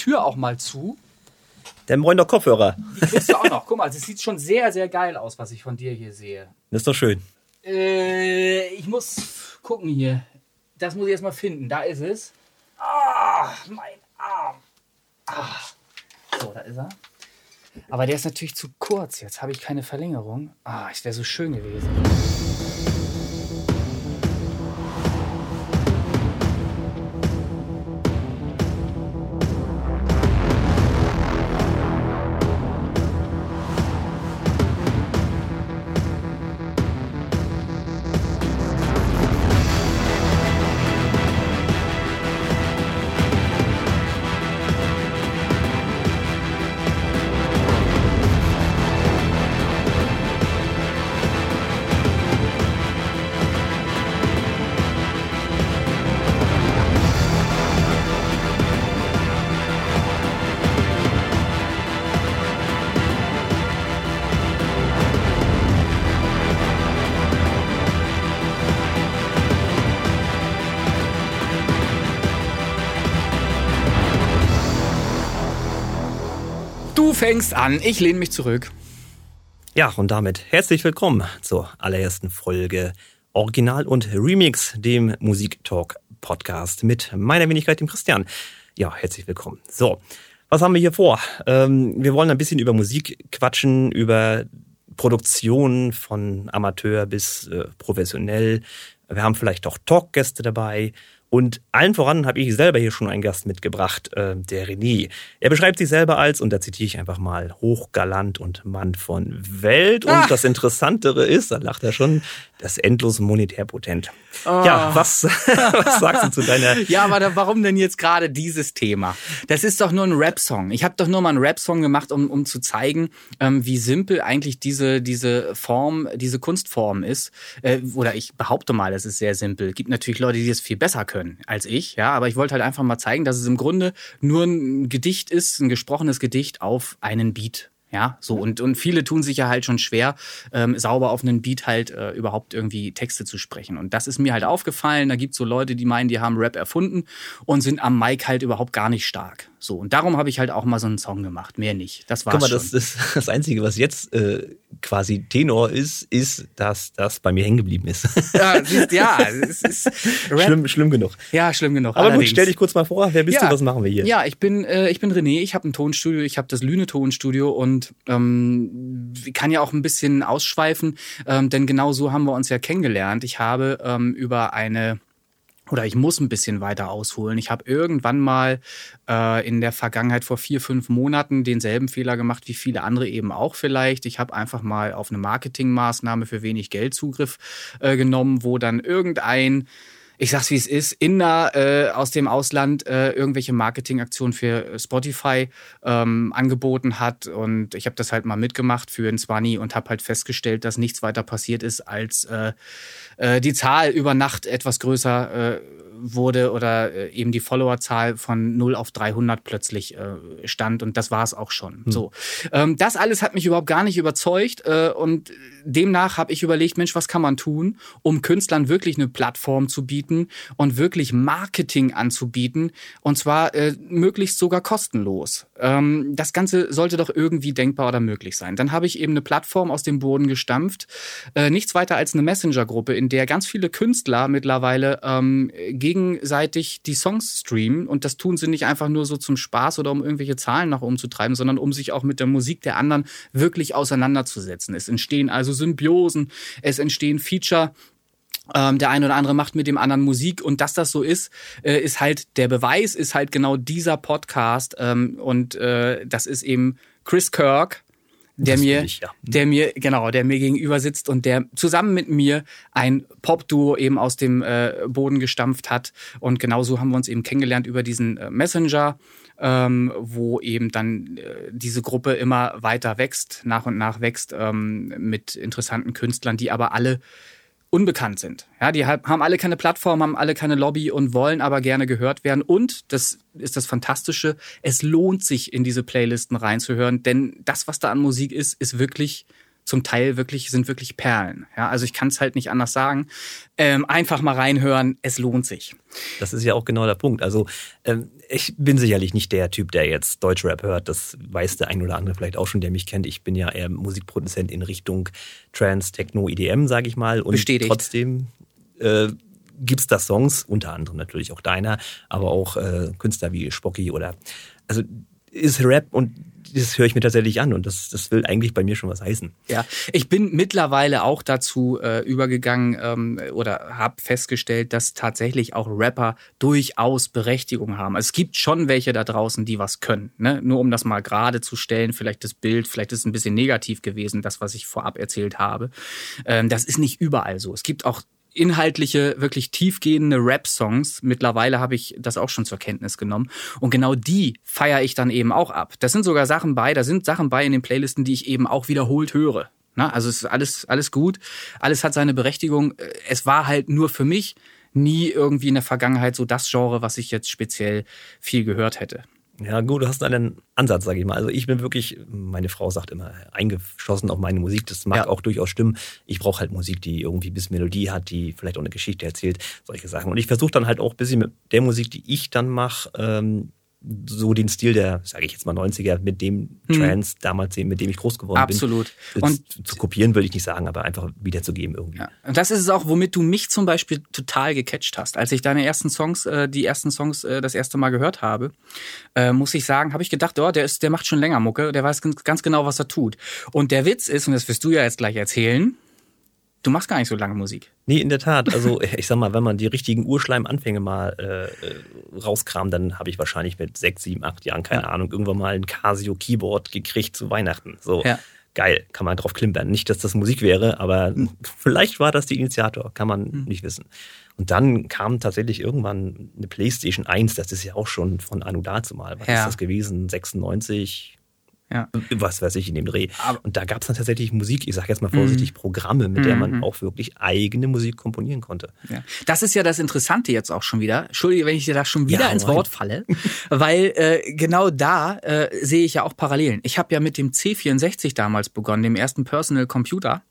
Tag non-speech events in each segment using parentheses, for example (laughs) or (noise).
Tür auch mal zu. Der moin doch Kopfhörer. Die kriegst du auch noch. Guck mal, es sieht schon sehr, sehr geil aus, was ich von dir hier sehe. Das ist doch schön. Äh, ich muss gucken hier. Das muss ich erst mal finden. Da ist es. Ah, mein Arm. Ah. So, da ist er. Aber der ist natürlich zu kurz. Jetzt habe ich keine Verlängerung. Ah, es wäre so schön gewesen. Du fängst an, ich lehne mich zurück. Ja, und damit herzlich willkommen zur allerersten Folge Original und Remix, dem Musiktalk Podcast mit meiner Wenigkeit, dem Christian. Ja, herzlich willkommen. So, was haben wir hier vor? Ähm, wir wollen ein bisschen über Musik quatschen, über Produktion von Amateur bis äh, professionell. Wir haben vielleicht auch Talkgäste dabei und allen voran habe ich selber hier schon einen Gast mitgebracht, äh, der René. Er beschreibt sich selber als, und da zitiere ich einfach mal, hochgalant und Mann von Welt. Und ah. das Interessantere ist, da lacht er schon, das endlos monetärpotent. Oh. Ja, was, (laughs) was sagst du zu deiner... (laughs) Ja, aber warum denn jetzt gerade dieses Thema? Das ist doch nur ein Rap-Song. Ich habe doch nur mal einen Rap-Song gemacht, um, um zu zeigen, ähm, wie simpel eigentlich diese, diese Form, diese Kunstform ist. Äh, oder ich behaupte mal, es ist sehr simpel. Gibt natürlich Leute, die es viel besser können als ich, ja, aber ich wollte halt einfach mal zeigen, dass es im Grunde nur ein Gedicht ist, ein gesprochenes Gedicht auf einen Beat. Ja, so und, und viele tun sich ja halt schon schwer, ähm, sauber auf einen Beat halt äh, überhaupt irgendwie Texte zu sprechen. Und das ist mir halt aufgefallen. Da gibt's so Leute, die meinen, die haben Rap erfunden und sind am Mic halt überhaupt gar nicht stark. So, und darum habe ich halt auch mal so einen Song gemacht, mehr nicht. Das war's Guck mal, schon. Das, das, das Einzige, was jetzt äh, quasi Tenor ist, ist, dass das bei mir hängen geblieben ist. Ja, (laughs) ja es ist schlimm, schlimm genug. Ja, schlimm genug. Aber allerdings. gut, stell dich kurz mal vor, wer bist ja, du, was machen wir hier? Ja, ich bin, äh, ich bin René, ich habe ein Tonstudio, ich habe das Lüne Tonstudio und ähm, kann ja auch ein bisschen ausschweifen, ähm, denn genau so haben wir uns ja kennengelernt. Ich habe ähm, über eine oder ich muss ein bisschen weiter ausholen. Ich habe irgendwann mal äh, in der Vergangenheit vor vier, fünf Monaten denselben Fehler gemacht wie viele andere eben auch vielleicht. Ich habe einfach mal auf eine Marketingmaßnahme für wenig Geld Zugriff äh, genommen, wo dann irgendein ich sag's wie es ist, Inder äh, aus dem Ausland äh, irgendwelche Marketingaktionen für Spotify ähm, angeboten hat. Und ich habe das halt mal mitgemacht für ein Zwanni und habe halt festgestellt, dass nichts weiter passiert ist, als äh, äh, die Zahl über Nacht etwas größer äh, wurde oder äh, eben die Followerzahl von 0 auf 300 plötzlich äh, stand und das war es auch schon. Hm. So, ähm, das alles hat mich überhaupt gar nicht überzeugt äh, und demnach habe ich überlegt, Mensch, was kann man tun, um Künstlern wirklich eine Plattform zu bieten und wirklich Marketing anzubieten und zwar äh, möglichst sogar kostenlos. Ähm, das Ganze sollte doch irgendwie denkbar oder möglich sein. Dann habe ich eben eine Plattform aus dem Boden gestampft, äh, nichts weiter als eine Messenger-Gruppe, in der ganz viele Künstler mittlerweile ähm, gegenseitig die Songs streamen und das tun sie nicht einfach nur so zum Spaß oder um irgendwelche Zahlen nach oben zu treiben, sondern um sich auch mit der Musik der anderen wirklich auseinanderzusetzen. Es entstehen also Symbiosen, es entstehen Feature, ähm, der eine oder andere macht mit dem anderen Musik und dass das so ist, äh, ist halt der Beweis, ist halt genau dieser Podcast ähm, und äh, das ist eben Chris Kirk, der das mir, ich, ja. der mir, genau, der mir gegenüber sitzt und der zusammen mit mir ein Pop-Duo eben aus dem äh, Boden gestampft hat. Und genauso haben wir uns eben kennengelernt über diesen äh, Messenger, ähm, wo eben dann äh, diese Gruppe immer weiter wächst, nach und nach wächst, ähm, mit interessanten Künstlern, die aber alle unbekannt sind. Ja, die haben alle keine Plattform, haben alle keine Lobby und wollen aber gerne gehört werden. Und das ist das Fantastische, es lohnt sich in diese Playlisten reinzuhören, denn das, was da an Musik ist, ist wirklich zum Teil wirklich, sind wirklich Perlen. Ja, also ich kann es halt nicht anders sagen. Ähm, einfach mal reinhören, es lohnt sich. Das ist ja auch genau der Punkt. Also ähm, ich bin sicherlich nicht der Typ, der jetzt Deutschrap hört. Das weiß der ein oder andere vielleicht auch schon, der mich kennt. Ich bin ja eher Musikproduzent in Richtung Trans, Techno, EDM, sage ich mal. Und Bestätigt. trotzdem äh, gibt es da Songs, unter anderem natürlich auch deiner, aber auch äh, Künstler wie Spocky oder also ist Rap und das höre ich mir tatsächlich an und das, das will eigentlich bei mir schon was heißen. Ja, ich bin mittlerweile auch dazu äh, übergegangen ähm, oder habe festgestellt, dass tatsächlich auch Rapper durchaus Berechtigung haben. Also es gibt schon welche da draußen, die was können. Ne? Nur um das mal gerade zu stellen, vielleicht das Bild, vielleicht ist es ein bisschen negativ gewesen, das, was ich vorab erzählt habe. Ähm, das ist nicht überall so. Es gibt auch inhaltliche, wirklich tiefgehende Rap-Songs. Mittlerweile habe ich das auch schon zur Kenntnis genommen. Und genau die feiere ich dann eben auch ab. Das sind sogar Sachen bei, da sind Sachen bei in den Playlisten, die ich eben auch wiederholt höre. Na, also es ist alles, alles gut. Alles hat seine Berechtigung. Es war halt nur für mich nie irgendwie in der Vergangenheit so das Genre, was ich jetzt speziell viel gehört hätte. Ja, gut, du hast einen Ansatz, sage ich mal. Also ich bin wirklich, meine Frau sagt immer, eingeschossen auf meine Musik. Das mag ja. auch durchaus stimmen. Ich brauche halt Musik, die irgendwie bis Melodie hat, die vielleicht auch eine Geschichte erzählt, solche Sachen. Und ich versuche dann halt auch ein bisschen mit der Musik, die ich dann mache, ähm, so den Stil der, sage ich jetzt mal 90er, mit dem hm. Trance damals, mit dem ich groß geworden Absolut. bin. Absolut. Und zu kopieren will ich nicht sagen, aber einfach wiederzugeben irgendwie. Ja. Und das ist es auch, womit du mich zum Beispiel total gecatcht hast. Als ich deine ersten Songs, äh, die ersten Songs äh, das erste Mal gehört habe, äh, muss ich sagen, habe ich gedacht, oh, der ist, der macht schon länger Mucke, der weiß ganz genau, was er tut. Und der Witz ist, und das wirst du ja jetzt gleich erzählen, Du machst gar nicht so lange Musik. Nee, in der Tat. Also (laughs) ich sag mal, wenn man die richtigen Urschleimanfänge mal äh, rauskramt, dann habe ich wahrscheinlich mit sechs, sieben, acht Jahren, keine ja. Ahnung, irgendwann mal ein Casio-Keyboard gekriegt zu Weihnachten. So. Ja. Geil, kann man drauf klimpern. Nicht, dass das Musik wäre, aber mhm. vielleicht war das der Initiator, kann man mhm. nicht wissen. Und dann kam tatsächlich irgendwann eine PlayStation 1, das ist ja auch schon von Anu dazu mal. Was ja. ist das gewesen? 96, ja. Was weiß ich, in dem Dreh. Und da gab es dann tatsächlich Musik, ich sage jetzt mal vorsichtig, mhm. Programme, mit der man mhm. auch wirklich eigene Musik komponieren konnte. Ja. Das ist ja das Interessante jetzt auch schon wieder. Entschuldige, wenn ich dir da schon wieder ja, ins Wort falle, weil äh, genau da äh, sehe ich ja auch Parallelen. Ich habe ja mit dem C64 damals begonnen, dem ersten Personal Computer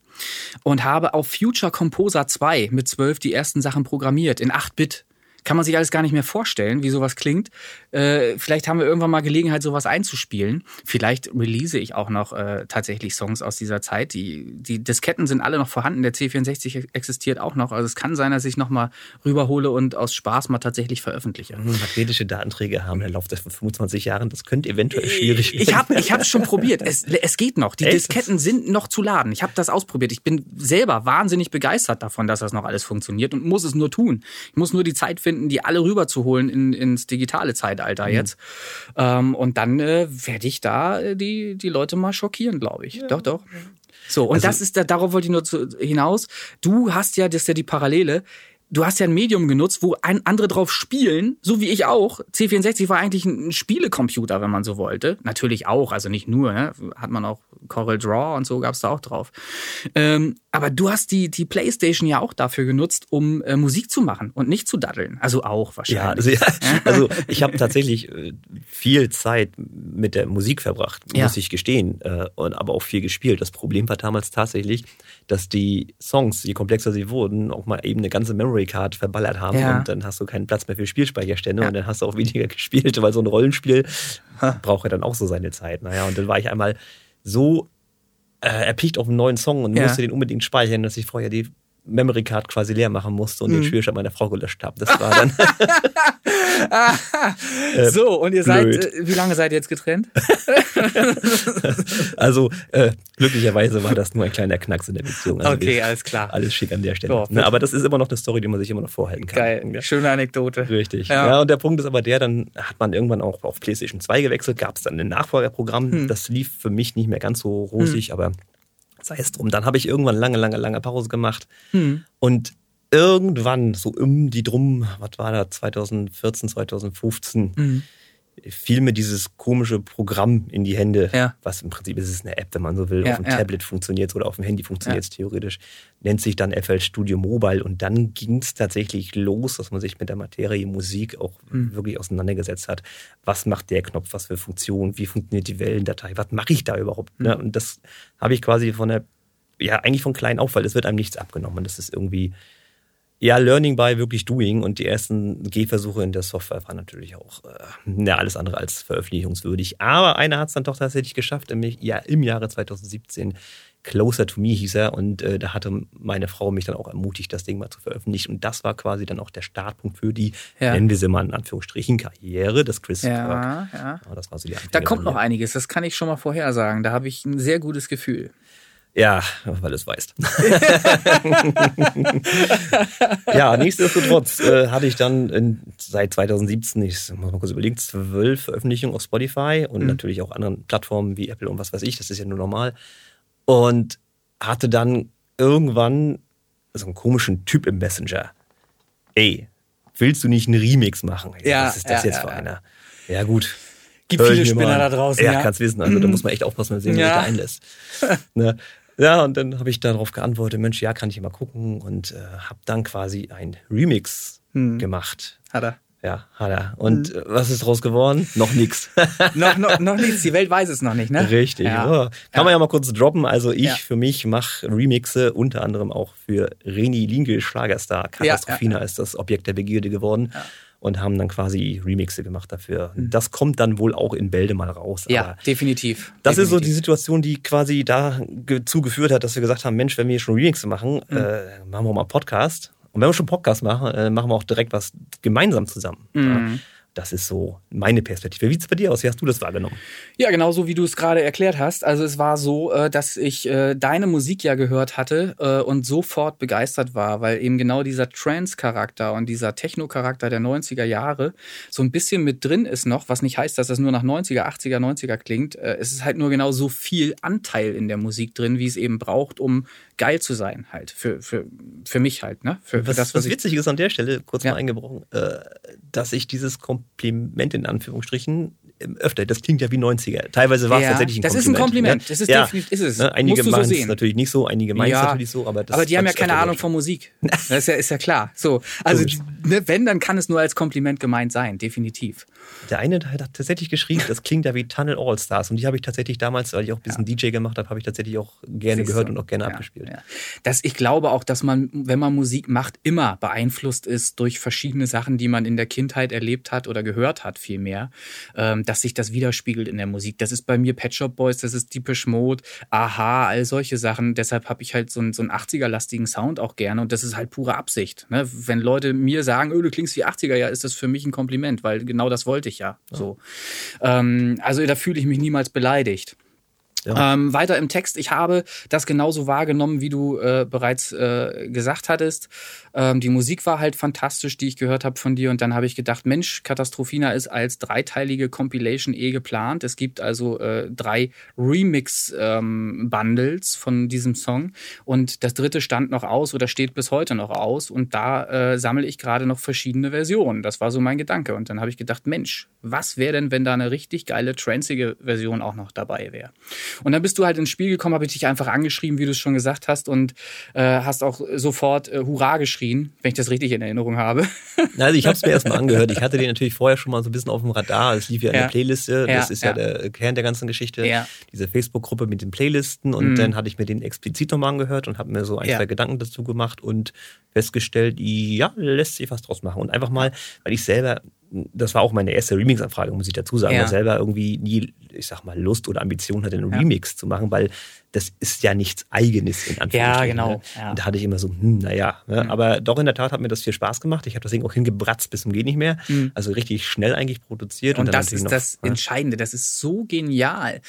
und habe auf Future Composer 2 mit 12 die ersten Sachen programmiert in 8 Bit kann man sich alles gar nicht mehr vorstellen, wie sowas klingt. Äh, vielleicht haben wir irgendwann mal Gelegenheit, sowas einzuspielen. Vielleicht release ich auch noch äh, tatsächlich Songs aus dieser Zeit. Die, die Disketten sind alle noch vorhanden. Der C64 existiert auch noch. Also es kann sein, dass ich noch mal rüberhole und aus Spaß mal tatsächlich veröffentliche. Magnetische Datenträger haben eine Laufzeit von 25 Jahren. Das könnte eventuell äh, schwierig werden. Ich habe ich es schon probiert. Es, es geht noch. Die Echt? Disketten sind noch zu laden. Ich habe das ausprobiert. Ich bin selber wahnsinnig begeistert davon, dass das noch alles funktioniert und muss es nur tun. Ich muss nur die Zeit finden, finden, die alle rüberzuholen in, ins digitale Zeitalter mhm. jetzt. Ähm, und dann äh, werde ich da äh, die, die Leute mal schockieren, glaube ich. Ja. Doch, doch. So, und also, das ist, darauf wollte ich nur zu, hinaus. Du hast ja, das ist ja die Parallele, du hast ja ein Medium genutzt, wo ein, andere drauf spielen, so wie ich auch. C64 war eigentlich ein Spielecomputer, wenn man so wollte. Natürlich auch, also nicht nur, ne? hat man auch Coral Draw und so gab's da auch drauf. Ähm, aber du hast die, die Playstation ja auch dafür genutzt, um äh, Musik zu machen und nicht zu daddeln. Also auch wahrscheinlich. Ja, also, ja, (laughs) also ich habe tatsächlich äh, viel Zeit mit der Musik verbracht, muss ja. ich gestehen, äh, und aber auch viel gespielt. Das Problem war damals tatsächlich, dass die Songs, je komplexer sie wurden, auch mal eben eine ganze Memory Card verballert haben ja. und dann hast du keinen Platz mehr für Spielspeicherstände und dann hast du auch weniger (laughs) gespielt, weil so ein Rollenspiel braucht ja dann auch so seine Zeit. Naja, und dann war ich einmal so äh, erpicht auf einen neuen Song und musste den unbedingt speichern, dass ich vorher die Memory Card quasi leer machen musste und mhm. den Spielstand meiner Frau gelöscht habe. Das war dann. (laughs) (laughs) äh, so, und ihr blöd. seid, äh, wie lange seid ihr jetzt getrennt? (laughs) also, äh, glücklicherweise war das nur ein kleiner Knacks in der Beziehung. Also okay, alles klar. Alles schick an der Stelle. So, ne, aber das ist immer noch eine Story, die man sich immer noch vorhalten kann. Geil, ja. schöne Anekdote. Richtig. Ja. ja. und der Punkt ist aber der, dann hat man irgendwann auch auf PlayStation 2 gewechselt, gab es dann ein Nachfolgerprogramm. Hm. Das lief für mich nicht mehr ganz so rosig, hm. aber sei es drum. Dann habe ich irgendwann lange, lange, lange Pause gemacht. Hm. Und irgendwann, so um die drum, was war da, 2014, 2015, mhm fiel mir dieses komische Programm in die Hände, ja. was im Prinzip ist es eine App, wenn man so will, ja, auf dem ja. Tablet funktioniert oder auf dem Handy funktioniert es theoretisch, nennt sich dann FL Studio Mobile und dann ging es tatsächlich los, dass man sich mit der Materie Musik auch mhm. wirklich auseinandergesetzt hat. Was macht der Knopf, was für Funktionen, wie funktioniert die Wellendatei, was mache ich da überhaupt? Mhm. Und das habe ich quasi von der ja eigentlich von klein auf, weil es wird einem nichts abgenommen. Und das ist irgendwie, ja, Learning by wirklich Doing. Und die ersten Gehversuche in der Software waren natürlich auch äh, ja, alles andere als veröffentlichungswürdig. Aber einer hat es dann doch tatsächlich geschafft, im, ja, im Jahre 2017 Closer to Me hieß er und äh, da hatte meine Frau mich dann auch ermutigt, das Ding mal zu veröffentlichen und das war quasi dann auch der Startpunkt für die, ja. nennen wir sie mal in Anführungsstrichen, Karriere des Chris ja, Kirk. Ja. das war so die Da kommt noch einiges, das kann ich schon mal vorhersagen, da habe ich ein sehr gutes Gefühl. Ja, weil du es weißt. (laughs) ja, nichtsdestotrotz äh, hatte ich dann in, seit 2017, ich muss mal kurz überlegen, zwölf Veröffentlichungen auf Spotify und mhm. natürlich auch anderen Plattformen wie Apple und was weiß ich, das ist ja nur normal und hatte dann irgendwann so einen komischen Typ im Messenger. Ey, willst du nicht einen Remix machen? Ja, was ist das ja, jetzt ja, für einer? Ja, gut. Gibt viele Spinner da draußen. Ja, ja. kannst wissen. Also da (laughs) muss man echt aufpassen, wenn man sich ja. einlässt. ne? Ja, und dann habe ich darauf geantwortet, Mensch, ja, kann ich mal gucken und äh, habe dann quasi ein Remix hm. gemacht. Hat er. Ja, hat er. Und mhm. was ist daraus geworden? Noch nichts. (laughs) noch, noch, noch nichts. Die Welt weiß es noch nicht, ne? Richtig. Ja. Oh. Kann ja. man ja mal kurz droppen. Also ich ja. für mich mache Remixe, unter anderem auch für Reni Linke, Schlagerstar. Katastrophina ist das Objekt der Begierde geworden. Und haben dann quasi Remixe gemacht dafür. Mhm. Das kommt dann wohl auch in Bälde mal raus. Ja, definitiv. Das definitiv. ist so die Situation, die quasi dazu geführt hat, dass wir gesagt haben, Mensch, wenn wir schon Remixe machen, mhm. äh, machen wir mal Podcast und wenn wir schon Podcast machen, äh, machen wir auch direkt was gemeinsam zusammen. Mhm. Ja. Das ist so meine Perspektive. Wie sieht es bei dir aus? Wie hast du das wahrgenommen? Ja, genau so wie du es gerade erklärt hast. Also es war so, äh, dass ich äh, deine Musik ja gehört hatte äh, und sofort begeistert war, weil eben genau dieser Trance-Charakter und dieser Techno-Charakter der 90er Jahre so ein bisschen mit drin ist noch, was nicht heißt, dass das nur nach 90er, 80er, 90er klingt. Es ist halt nur genau so viel Anteil in der Musik drin, wie es eben braucht, um geil zu sein halt für, für, für mich halt ne für, was, das, was, was witzig ist an der Stelle kurz ja. mal eingebrochen dass ich dieses Kompliment in Anführungsstrichen öfter. Das klingt ja wie 90er. Teilweise war es ja, tatsächlich ein das Kompliment. Das ist ein Kompliment. Ne? Das ist ja. definitiv ist es. Ne? Einige meinen es natürlich nicht so, einige meinen es natürlich so, aber das Aber die haben ja keine Ahnung von Musik. (laughs) Das ist ja, ist ja klar. So, also ne, wenn, dann kann es nur als Kompliment gemeint sein, definitiv. Der eine hat tatsächlich geschrieben, das klingt ja wie Tunnel All Stars und die habe ich tatsächlich damals, weil ich auch ein bisschen DJ gemacht habe, habe ich tatsächlich auch gerne Siehst gehört du? und auch gerne abgespielt. Das, ich glaube auch, dass man, wenn man Musik macht, immer beeinflusst ist durch verschiedene Sachen, die man in der Kindheit erlebt hat oder gehört hat, vielmehr, ähm, dass sich das widerspiegelt in der Musik. Das ist bei mir Pet Shop Boys, das ist Deepish Mode, Aha, all solche Sachen. Deshalb habe ich halt so einen, so einen 80er-lastigen Sound auch gerne und das ist halt pure Absicht. Ne? Wenn Leute mir sagen, oh, du klingst wie 80er, ja, ist das für mich ein Kompliment, weil genau das wollte ich ja. ja. So. Ähm, also da fühle ich mich niemals beleidigt. Ja. Ähm, weiter im Text, ich habe das genauso wahrgenommen, wie du äh, bereits äh, gesagt hattest. Ähm, die Musik war halt fantastisch, die ich gehört habe von dir. Und dann habe ich gedacht, Mensch, Katastrophina ist als dreiteilige Compilation eh geplant. Es gibt also äh, drei Remix-Bundles ähm, von diesem Song. Und das dritte stand noch aus oder steht bis heute noch aus. Und da äh, sammle ich gerade noch verschiedene Versionen. Das war so mein Gedanke. Und dann habe ich gedacht, Mensch, was wäre denn, wenn da eine richtig geile, tranceige Version auch noch dabei wäre? Und dann bist du halt ins Spiel gekommen, habe ich dich einfach angeschrieben, wie du es schon gesagt hast, und äh, hast auch sofort äh, Hurra geschrien, wenn ich das richtig in Erinnerung habe. Also ich habe es mir erstmal angehört. Ich (laughs) hatte den natürlich vorher schon mal so ein bisschen auf dem Radar. Es lief ja in ja. der Playliste. Das ja, ist ja, ja, der Kern der ganzen Geschichte. Diese Facebook-Gruppe mit den Playlisten. Und mhm. dann hatte ich mir den explizit nochmal angehört und habe mir so ein, zwei Gedanken dazu gemacht und festgestellt, ja, lässt sich was draus machen. Und einfach mal, weil ich selber das war auch meine erste Remix-Anfrage, muss ich dazu sagen, ja. weil selber irgendwie nie, ich sag mal, Lust oder Ambition hatte, einen ja. Remix zu machen, weil das ist ja nichts Eigenes in Anführungsstrichen. Ja, genau. Ne? Ja. Und da hatte ich immer so, hm, naja. Ne? Mhm. Aber doch in der Tat hat mir das viel Spaß gemacht. Ich habe das Ding auch hingebratzt bis zum geht nicht mehr. Mhm. Also richtig schnell eigentlich produziert. Und, und das ist noch, das ja. Entscheidende. Das ist so genial.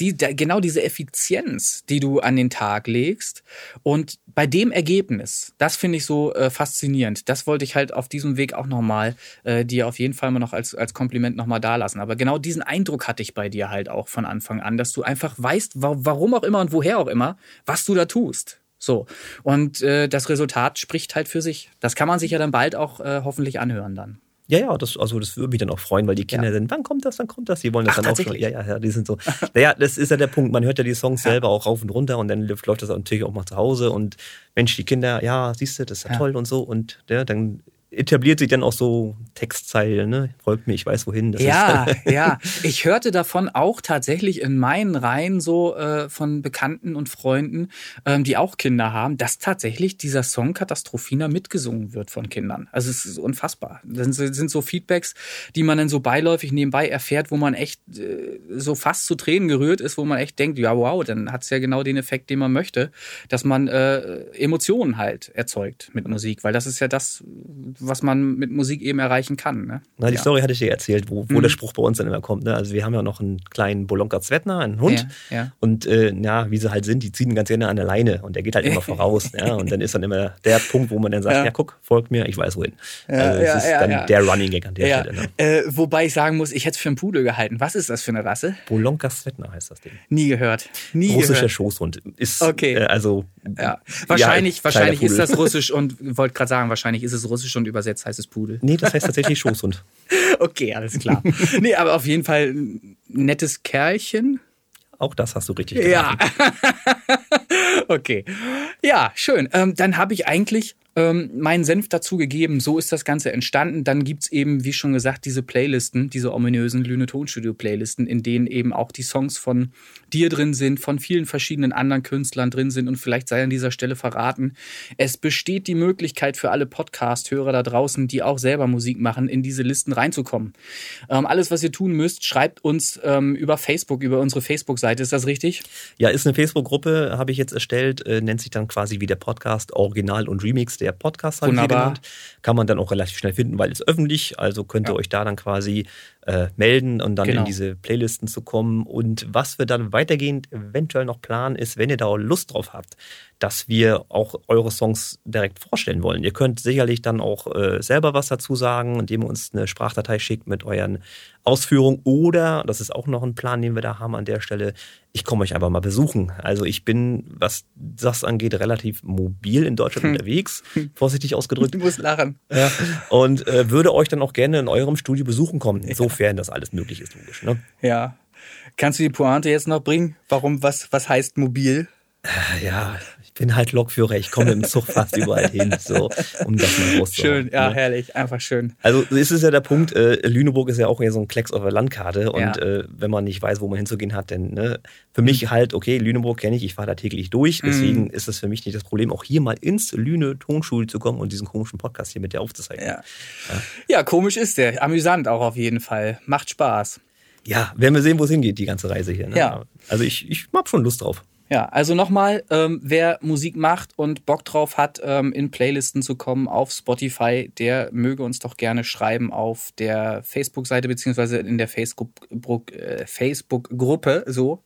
Die, da, genau diese Effizienz, die du an den Tag legst und bei dem Ergebnis, das finde ich so äh, faszinierend. Das wollte ich halt auf diesem Weg auch nochmal äh, dir auf jeden Fall mal noch als, als Kompliment nochmal dalassen. Aber genau diesen Eindruck hatte ich bei dir halt auch von Anfang an, dass du einfach weißt, wa warum auch immer und woher auch immer, was du da tust. So. Und äh, das Resultat spricht halt für sich. Das kann man sich ja dann bald auch äh, hoffentlich anhören dann. Ja, ja, das, also das würde mich dann auch freuen, weil die Kinder ja. sind, wann kommt das, wann kommt das? Die wollen das Ach, dann auch schon. Ja, ja, ja, die sind so. naja, das ist ja der Punkt. Man hört ja die Songs ja. selber auch rauf und runter und dann läuft das natürlich auch mal zu Hause und Mensch, die Kinder, ja, siehst du, das ist ja, ja. toll und so. Und ja, dann etabliert sich dann auch so Textzeilen, ne? Folgt mir, ich weiß wohin. Das ja, (laughs) ja. Ich hörte davon auch tatsächlich in meinen Reihen so äh, von Bekannten und Freunden, ähm, die auch Kinder haben, dass tatsächlich dieser Song Katastrophina mitgesungen wird von Kindern. Also es ist unfassbar. Das sind so Feedbacks, die man dann so beiläufig nebenbei erfährt, wo man echt äh, so fast zu Tränen gerührt ist, wo man echt denkt, ja wow, dann hat es ja genau den Effekt, den man möchte, dass man äh, Emotionen halt erzeugt mit Musik, weil das ist ja das, was man mit Musik eben erreichen kann. Ne? Na, die ja. Story hatte ich dir erzählt, wo, wo mhm. der Spruch bei uns dann immer kommt. Ne? Also wir haben ja noch einen kleinen Bolonka Zvetner, einen Hund. Ja, ja. Und äh, ja, wie sie halt sind, die ziehen ganz gerne an der Leine und der geht halt immer (laughs) voraus. ja? Und dann ist dann immer der Punkt, wo man dann sagt, ja, guck, folgt mir, ich weiß wohin. Also das ist dann der Running Gag an der Stelle. Ne? Äh, wobei ich sagen muss, ich hätte es für einen Pudel gehalten. Was ist das für eine Rasse? Bolonka Zvetner heißt das Ding. Nie gehört. Nie Russischer gehört. Schoßhund. Ist, okay. Äh, also ja. Wahrscheinlich, wahrscheinlich ist das russisch und wollte gerade sagen, wahrscheinlich ist es russisch und übersetzt heißt es Pudel. Nee, das heißt tatsächlich (laughs) Schoßhund. okay, alles klar. (laughs) nee, aber auf jeden Fall ein nettes Kerlchen. Auch das hast du richtig gesagt. Ja. (laughs) okay. Ja, schön. Ähm, dann habe ich eigentlich ähm, meinen Senf dazu gegeben. So ist das Ganze entstanden. Dann gibt's eben, wie schon gesagt, diese Playlisten, diese ominösen Lüne Tonstudio Playlisten, in denen eben auch die Songs von dir drin sind, von vielen verschiedenen anderen Künstlern drin sind. Und vielleicht sei an dieser Stelle verraten, es besteht die Möglichkeit für alle Podcast-Hörer da draußen, die auch selber Musik machen, in diese Listen reinzukommen. Ähm, alles, was ihr tun müsst, schreibt uns ähm, über Facebook, über unsere Facebook-Seite. Ist das richtig? Ja, ist eine Facebook-Gruppe, habe ich jetzt erstellt, äh, nennt sich dann quasi wie der Podcast Original und Remix der Podcast halt Wunderbar. genannt. Kann man dann auch relativ schnell finden, weil es öffentlich, also könnt ihr ja. euch da dann quasi äh, melden und dann genau. in diese Playlisten zu kommen. Und was wir dann weitergehend eventuell noch planen, ist, wenn ihr da Lust drauf habt, dass wir auch eure Songs direkt vorstellen wollen. Ihr könnt sicherlich dann auch äh, selber was dazu sagen, indem ihr uns eine Sprachdatei schickt mit euren Ausführungen oder, das ist auch noch ein Plan, den wir da haben an der Stelle, ich komme euch einfach mal besuchen. Also ich bin, was das angeht, relativ mobil in Deutschland hm. unterwegs, (laughs) vorsichtig ausgedrückt. Du musst lachen. Ja, und äh, würde euch dann auch gerne in eurem Studio besuchen kommen, insofern das alles möglich ist, logisch. Ne? Ja. Kannst du die Pointe jetzt noch bringen? Warum, was, was heißt mobil? Ja, ich bin halt Lokführer, ich komme im Zug fast überall hin, so, um das mal rauszuholen. Schön, ja, ne? herrlich, einfach schön. Also ist es ja der Punkt, äh, Lüneburg ist ja auch eher so ein Klecks auf der Landkarte und ja. äh, wenn man nicht weiß, wo man hinzugehen hat, dann ne, für mich mhm. halt, okay, Lüneburg kenne ich, ich fahre da täglich durch, deswegen mhm. ist es für mich nicht das Problem, auch hier mal ins Lüne Tonschule zu kommen und diesen komischen Podcast hier mit dir aufzuzeichnen. Ja. ja. ja, komisch ist der, amüsant auch auf jeden Fall, macht Spaß. Ja, werden wir sehen, wo es hingeht, die ganze Reise hier. Ne? Ja. Also ich, ich habe schon Lust drauf. Ja, also nochmal, ähm, wer Musik macht und Bock drauf hat, ähm, in Playlisten zu kommen auf Spotify, der möge uns doch gerne schreiben auf der Facebook-Seite beziehungsweise in der Facebook-Gruppe, äh, Facebook so.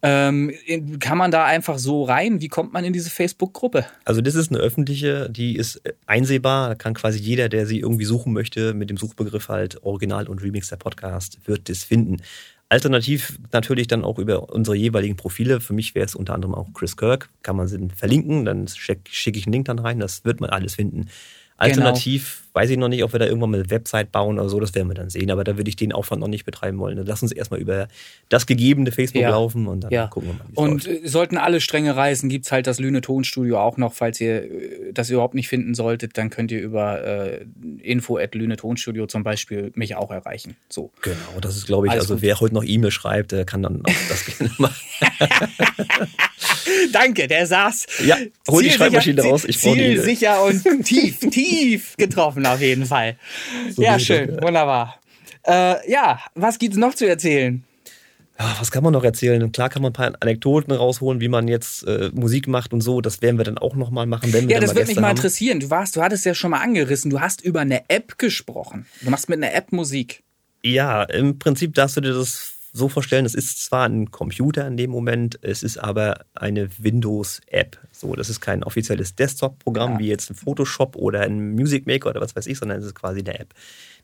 Ähm, kann man da einfach so rein? Wie kommt man in diese Facebook-Gruppe? Also das ist eine öffentliche, die ist äh, einsehbar. Da kann quasi jeder, der sie irgendwie suchen möchte, mit dem Suchbegriff halt Original und Remix der Podcast, wird das finden. Alternativ natürlich dann auch über unsere jeweiligen Profile. Für mich wäre es unter anderem auch Chris Kirk. Kann man sie verlinken, dann schicke ich einen Link dann rein. Das wird man alles finden. Alternativ genau. weiß ich noch nicht, ob wir da irgendwann mal eine Website bauen oder so, das werden wir dann sehen. Aber da würde ich den Aufwand noch nicht betreiben wollen. Lass uns erstmal über das gegebene Facebook ja. laufen und dann ja. gucken wir mal. Und läuft. Äh, sollten alle Stränge reißen, gibt's halt das Lüne Tonstudio auch noch. Falls ihr äh, das überhaupt nicht finden solltet, dann könnt ihr über äh, info at Lüne Tonstudio zum Beispiel mich auch erreichen. So. Genau, das ist, glaube ich, Alles also gut. wer heute noch E-Mail schreibt, der kann dann auch das (laughs) gerne machen. (laughs) (laughs) Danke, der saß. Ja, hol die Schreibmaschine raus. Ich sicher und (laughs) tief, tief getroffen auf jeden Fall. So ja, schön, das, wunderbar. Äh, ja, was gibt's noch zu erzählen? Ja, was kann man noch erzählen? Klar kann man ein paar Anekdoten rausholen, wie man jetzt äh, Musik macht und so. Das werden wir dann auch noch mal machen, wenn wir Ja, das würde mich mal interessieren. Du warst, du hattest ja schon mal angerissen. Du hast über eine App gesprochen. Du machst mit einer App Musik. Ja, im Prinzip darfst du dir das so vorstellen, es ist zwar ein Computer in dem Moment, es ist aber eine Windows-App. So, das ist kein offizielles Desktop-Programm ja. wie jetzt ein Photoshop oder ein Music Maker oder was weiß ich, sondern es ist quasi eine App.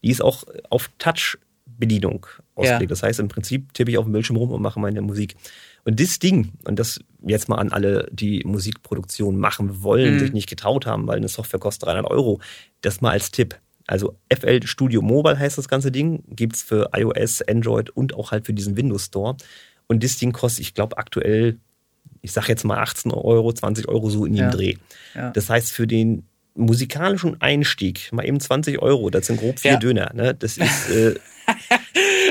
Die ist auch auf Touch-Bedienung ausgelegt. Ja. Das heißt, im Prinzip tippe ich auf dem Bildschirm rum und mache meine Musik. Und das Ding, und das jetzt mal an alle, die Musikproduktion machen wollen, mhm. sich nicht getraut haben, weil eine Software kostet 300 Euro, das mal als Tipp. Also FL Studio Mobile heißt das ganze Ding, gibt es für iOS, Android und auch halt für diesen Windows Store. Und das Ding kostet, ich glaube, aktuell, ich sage jetzt mal 18 Euro, 20 Euro so in dem ja. Dreh. Ja. Das heißt, für den musikalischen Einstieg, mal eben 20 Euro, das sind grob vier ja. Döner. Ne? Das ist. Äh, (laughs)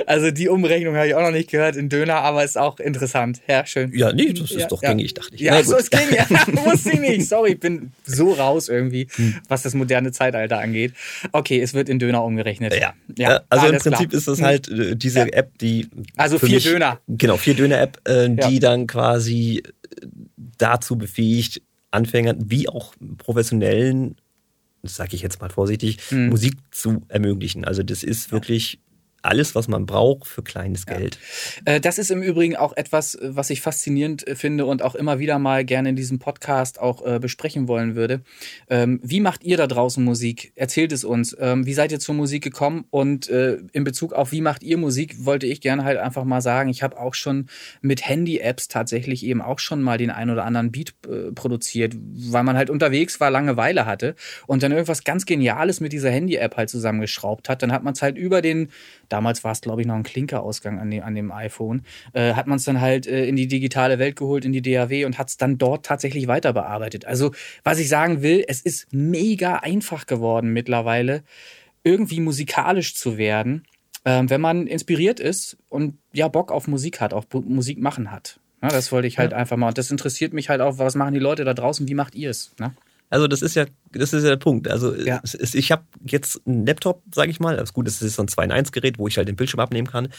also die Umrechnung habe ich auch noch nicht gehört in Döner, aber ist auch interessant. Ja, schön. Ja, nee, das ist ja, doch ja. gängig, dachte ich. Ja, so ist gängig. (laughs) (laughs) Wusste ich nicht. Sorry, ich bin so raus irgendwie, hm. was das moderne Zeitalter angeht. Okay, es wird in Döner umgerechnet. Ja. ja also im Prinzip klar. ist das halt äh, diese App, die. Also vier mich, Döner. Genau, vier Döner-App, äh, die dann quasi äh, dazu befähigt, Anfängern wie auch professionellen, das sage ich jetzt mal vorsichtig, hm. Musik zu ermöglichen. Also das ist wirklich alles, was man braucht für kleines Geld. Ja. Äh, das ist im Übrigen auch etwas, was ich faszinierend äh, finde und auch immer wieder mal gerne in diesem Podcast auch äh, besprechen wollen würde. Ähm, wie macht ihr da draußen Musik? Erzählt es uns. Ähm, wie seid ihr zur Musik gekommen? Und in Bezug auf wie macht ihr Musik, wollte ich gerne halt einfach mal sagen, ich habe auch schon mit Handy-Apps tatsächlich eben auch schon mal den ein oder anderen Beat produziert, weil man halt unterwegs war, Langeweile hatte und dann irgendwas ganz Geniales mit dieser Handy-App halt zusammengeschraubt hat. Dann hat man es halt über den damals war es, glaube ich, noch ein Klinkerausgang an dem, an dem iPhone, äh, hat man es dann halt äh, in die digitale Welt geholt, in die DAW und hat es dann dort tatsächlich weiter bearbeitet. Also, was ich sagen will, es ist mega einfach geworden mittlerweile, irgendwie musikalisch zu werden, äh, wenn man inspiriert ist und ja Bock auf Musik hat, auf Musik machen hat. Ja, das wollte ich halt ja. einfach mal. Und das interessiert mich halt auch, was machen die Leute da draußen, wie macht ihr es? Ne? Also das ist ja, das ist ja der Punkt. Also ja. Ist, ich habe jetzt einen Laptop, sage ich mal. Das ist gut, das ist so ein 2 in 1 Gerät, wo ich halt den Bildschirm abnehmen kann.